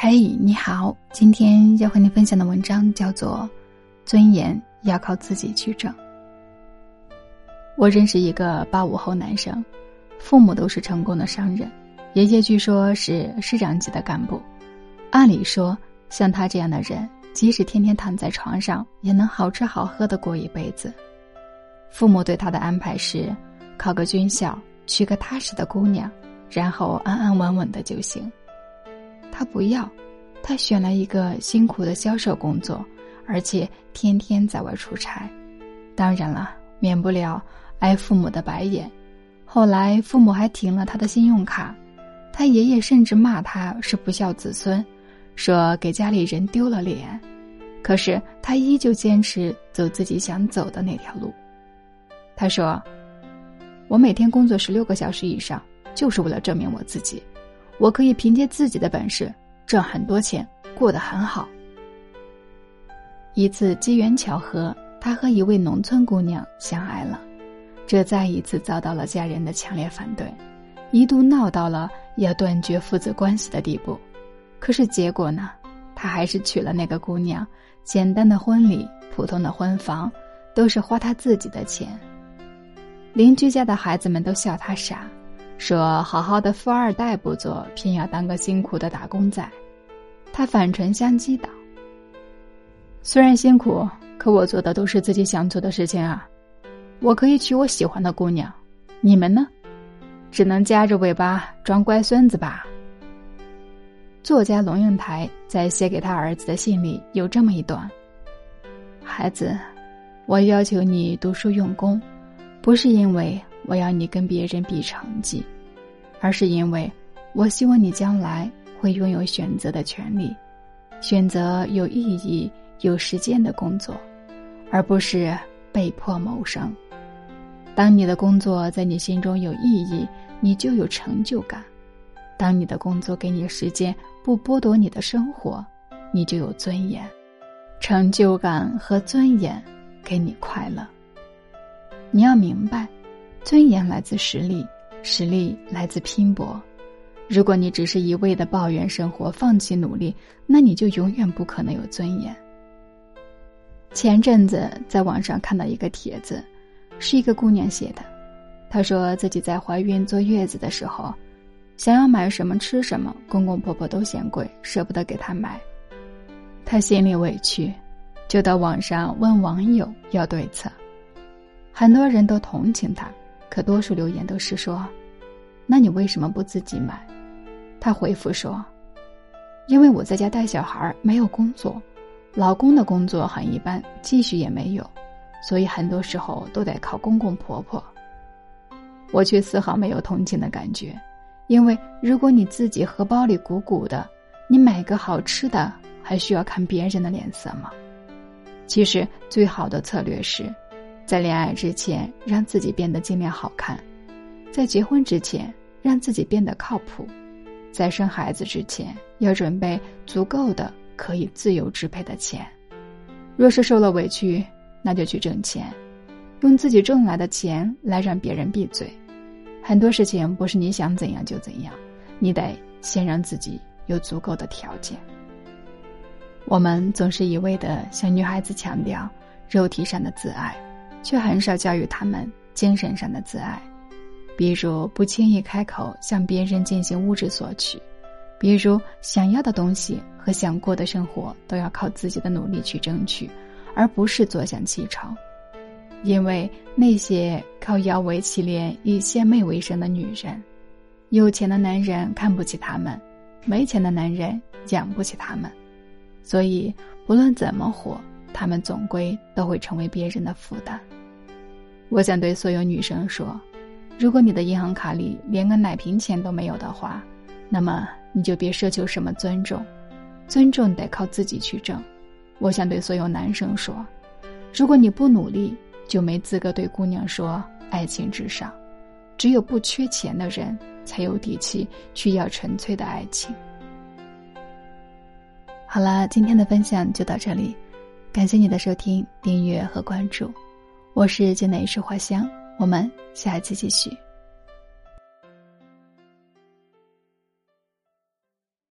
嘿，你好，今天要和你分享的文章叫做《尊严要靠自己去挣》。我认识一个八五后男生，父母都是成功的商人，爷爷据说是市长级的干部。按理说，像他这样的人，即使天天躺在床上，也能好吃好喝的过一辈子。父母对他的安排是，考个军校，娶个踏实的姑娘，然后安安稳稳的就行。他不要，他选了一个辛苦的销售工作，而且天天在外出差。当然了，免不了挨父母的白眼。后来父母还停了他的信用卡，他爷爷甚至骂他是不孝子孙，说给家里人丢了脸。可是他依旧坚持走自己想走的那条路。他说：“我每天工作十六个小时以上，就是为了证明我自己，我可以凭借自己的本事挣很多钱，过得很好。”一次机缘巧合，他和一位农村姑娘相爱了，这再一次遭到了家人的强烈反对，一度闹到了要断绝父子关系的地步。可是结果呢？他还是娶了那个姑娘，简单的婚礼，普通的婚房，都是花他自己的钱。邻居家的孩子们都笑他傻，说好好的富二代不做，偏要当个辛苦的打工仔。他反唇相讥道：“虽然辛苦，可我做的都是自己想做的事情啊！我可以娶我喜欢的姑娘，你们呢？只能夹着尾巴装乖孙子吧。”作家龙应台在写给他儿子的信里有这么一段：“孩子，我要求你读书用功。”不是因为我要你跟别人比成绩，而是因为我希望你将来会拥有选择的权利，选择有意义、有时间的工作，而不是被迫谋生。当你的工作在你心中有意义，你就有成就感；当你的工作给你时间，不剥夺你的生活，你就有尊严。成就感和尊严给你快乐。你要明白，尊严来自实力，实力来自拼搏。如果你只是一味的抱怨生活，放弃努力，那你就永远不可能有尊严。前阵子在网上看到一个帖子，是一个姑娘写的，她说自己在怀孕坐月子的时候，想要买什么吃什么，公公婆婆都嫌贵，舍不得给她买，她心里委屈，就到网上问网友要对策。很多人都同情她，可多数留言都是说：“那你为什么不自己买？”他回复说：“因为我在家带小孩，没有工作，老公的工作很一般，积蓄也没有，所以很多时候都得靠公公婆婆。”我却丝毫没有同情的感觉，因为如果你自己荷包里鼓鼓的，你买个好吃的还需要看别人的脸色吗？其实最好的策略是。在恋爱之前，让自己变得尽量好看；在结婚之前，让自己变得靠谱；在生孩子之前，要准备足够的可以自由支配的钱。若是受了委屈，那就去挣钱，用自己挣来的钱来让别人闭嘴。很多事情不是你想怎样就怎样，你得先让自己有足够的条件。我们总是一味的向女孩子强调肉体上的自爱。却很少教育他们精神上的自爱，比如不轻易开口向别人进行物质索取，比如想要的东西和想过的生活都要靠自己的努力去争取，而不是坐享其成。因为那些靠摇尾乞怜、以献媚为生的女人，有钱的男人看不起他们，没钱的男人养不起他们，所以不论怎么活。他们总归都会成为别人的负担。我想对所有女生说：如果你的银行卡里连个奶瓶钱都没有的话，那么你就别奢求什么尊重，尊重得靠自己去挣。我想对所有男生说：如果你不努力，就没资格对姑娘说爱情至上。只有不缺钱的人才有底气去要纯粹的爱情。好了，今天的分享就到这里。感谢你的收听、订阅和关注，我是剑南一树花香，我们下期继续。